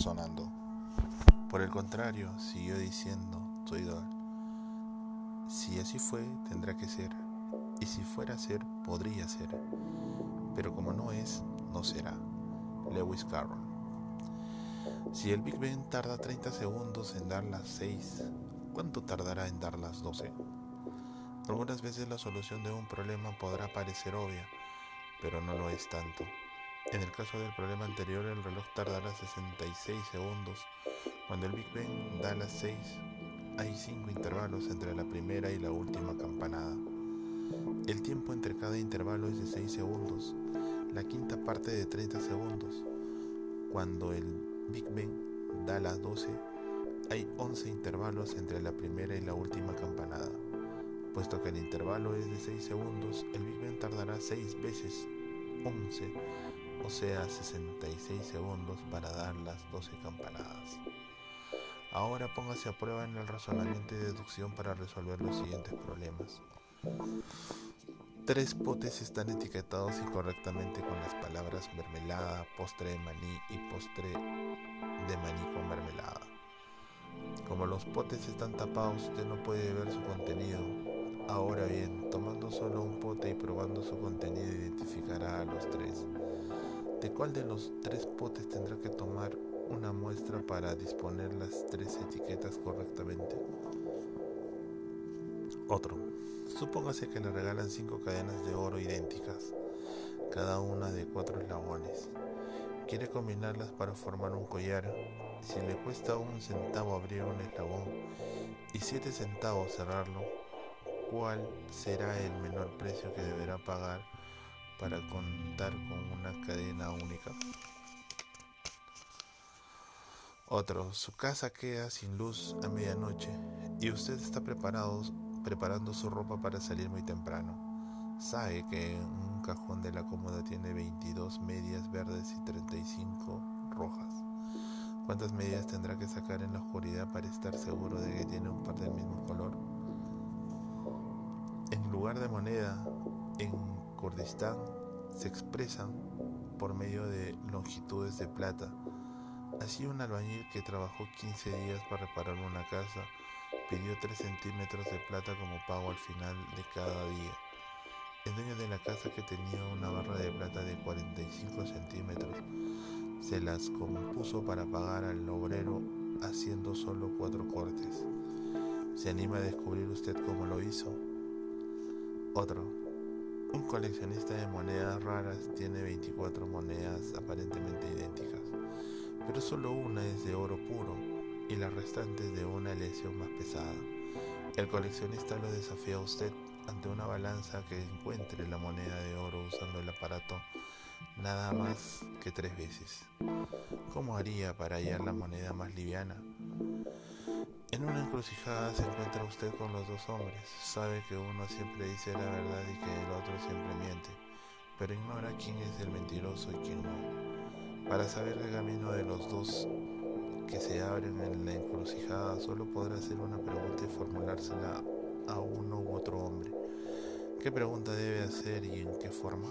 razonando. Por el contrario, siguió diciendo idol. si así fue, tendrá que ser, y si fuera a ser, podría ser, pero como no es, no será. Lewis Carroll. Si el Big Bang tarda 30 segundos en dar las 6, ¿cuánto tardará en dar las 12? Algunas veces la solución de un problema podrá parecer obvia, pero no lo es tanto. En el caso del problema anterior, el reloj tardará 66 segundos. Cuando el Big Bang da las 6, hay 5 intervalos entre la primera y la última campanada. El tiempo entre cada intervalo es de 6 segundos, la quinta parte de 30 segundos. Cuando el Big Bang da las 12, hay 11 intervalos entre la primera y la última campanada. Puesto que el intervalo es de 6 segundos, el Big Bang tardará 6 veces 11, o sea 66 segundos para dar las 12 campanadas. Ahora póngase a prueba en el razonamiento y deducción para resolver los siguientes problemas. Tres potes están etiquetados incorrectamente con las palabras mermelada, postre de maní y postre de maní con mermelada. Como los potes están tapados, usted no puede ver su contenido. Ahora bien, tomando solo un pote y probando su contenido, identificará a los tres. ¿De cuál de los tres potes tendrá que tomar una muestra para disponer las tres etiquetas correctamente. Otro. Supóngase que le regalan cinco cadenas de oro idénticas, cada una de cuatro eslabones. Quiere combinarlas para formar un collar. Si le cuesta un centavo abrir un eslabón y siete centavos cerrarlo, ¿cuál será el menor precio que deberá pagar para contar con una cadena única? Otro, su casa queda sin luz a medianoche y usted está preparado, preparando su ropa para salir muy temprano. Sabe que un cajón de la cómoda tiene 22 medias verdes y 35 rojas. ¿Cuántas medias tendrá que sacar en la oscuridad para estar seguro de que tiene un par del mismo color? En lugar de moneda, en Kurdistán se expresan por medio de longitudes de plata Así un albañil que trabajó 15 días para reparar una casa pidió 3 centímetros de plata como pago al final de cada día. El dueño de la casa que tenía una barra de plata de 45 centímetros se las compuso para pagar al obrero haciendo solo cuatro cortes. ¿Se anima a descubrir usted cómo lo hizo? Otro. Un coleccionista de monedas raras tiene 24 monedas aparentemente idénticas pero solo una es de oro puro y la restante es de una lesión más pesada. El coleccionista lo desafía a usted ante una balanza que encuentre la moneda de oro usando el aparato nada más que tres veces. ¿Cómo haría para hallar la moneda más liviana? Una encrucijada se encuentra usted con los dos hombres. Sabe que uno siempre dice la verdad y que el otro siempre miente, pero ignora quién es el mentiroso y quién no. Para saber el camino de los dos que se abren en la encrucijada, solo podrá hacer una pregunta y formulársela a uno u otro hombre. ¿Qué pregunta debe hacer y en qué forma?